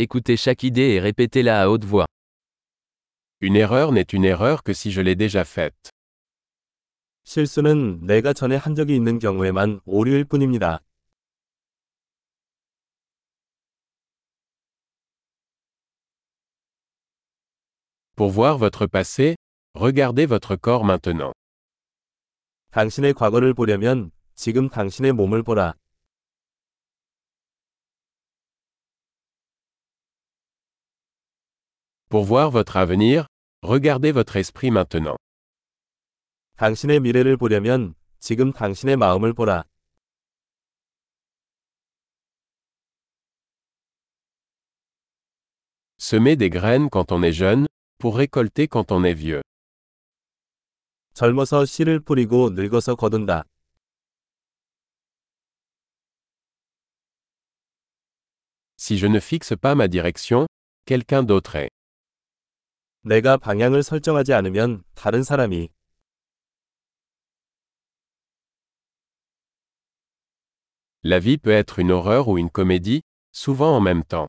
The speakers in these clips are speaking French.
Écoutez chaque idée et répétez-la à haute voix. Une erreur n'est une erreur que si je l'ai déjà faite. 실수는 내가 전에 한 적이 있는 경우에만 오류일 뿐입니다. Pour voir votre passé, regardez votre corps maintenant. 당신의 과거를 보려면 지금 당신의 몸을 보라. Pour voir votre avenir, regardez votre esprit maintenant. 당신의 미래를 보려면 지금 당신의 마음을 보라. Semez des graines quand on est jeune, pour récolter quand on est vieux. 젊어서 씨를 뿌리고 늙어서 거둔다. Si je ne fixe pas ma direction, quelqu'un d'autre est. 내가 방향을 설정하지 않으면 다른 사람이 La vie peut être une horreur ou une comédie, souvent en même temps.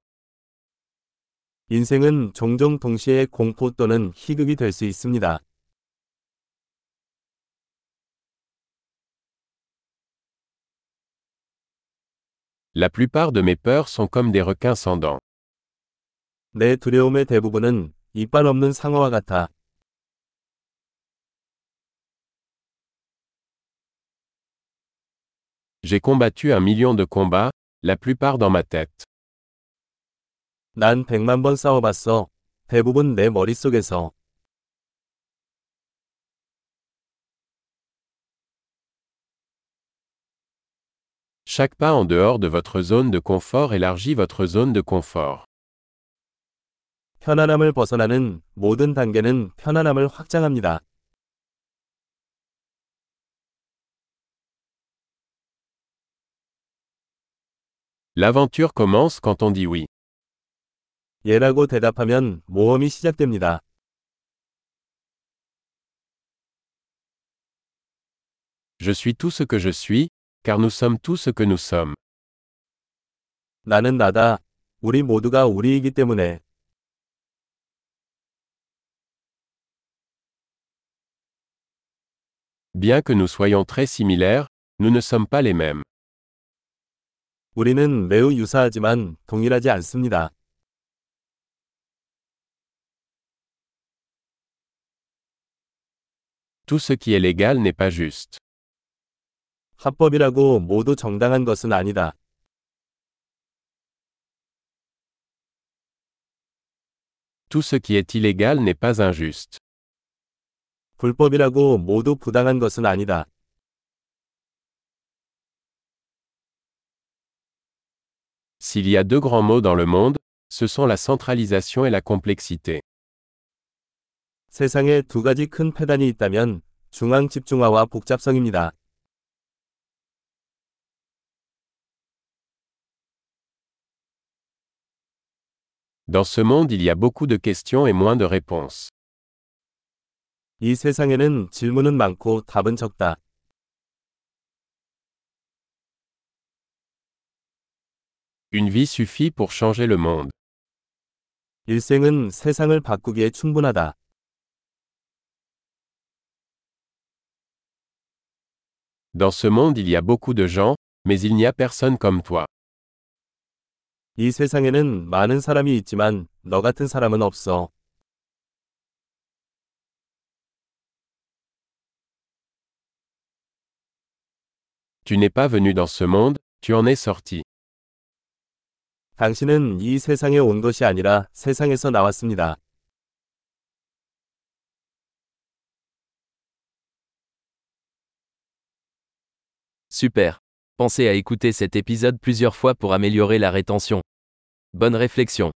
인생은 종종 동시에 공포 또는 희극이 될 수 있습니다. La plupart de mes peurs sont comme des requins sans dents. 내 두려움의 대부분은 이빨 없는 상어와 같아. J'ai combattu un million de combats, la plupart dans ma tête. 난 백만 번 싸워봤어. 대부분 내 머릿속에서. Chaque pas en dehors de votre zone de confort élargit votre zone de confort. 편안함을 벗어나는 모든 단계는 편안함을 확장합니다. L'aventure commence quand on dit oui. 예라고 대답하면 모험이 시작됩니다. Je suis tout ce que je suis, car nous sommes tout ce que nous sommes. 나는 나다. 우리 모두가 우리이기 때문에. Bien que nous soyons très similaires, nous ne sommes pas les mêmes. 우리는 매우 유사하지만 동일하지 않습니다. Tout ce qui est légal n'est pas juste. 합법이라고 모두 정당한 것은 아니다. Tout ce qui est illégal n'est pas injuste. 불법이라고 모두 부당한 것은 아니다. S'il y a deux grands mots dans le monde, ce sont la centralisation et la complexité. 세상에 두 가지 큰 패단이 있다면 중앙 집중화와 복잡성입니다. Dans ce monde il y a beaucoup de questions et moins de réponses. 이 세상에는 질문은 많고 답은 적다. Une vie suffit pour changer le monde. 일생은 세상을 바꾸기에 충분하다. Dans ce monde il y a beaucoup de gens, mais il n'y a personne comme toi. 이 세상에는 많은 사람이 있지만 너 같은 사람은 없어. Tu n'es pas venu dans ce monde, tu en es sorti. 당신은 이 세상에 온 것이 아니라 세상에서 나왔습니다. Super. Pensez à écouter cet épisode plusieurs fois pour améliorer la rétention. Bonne réflexion.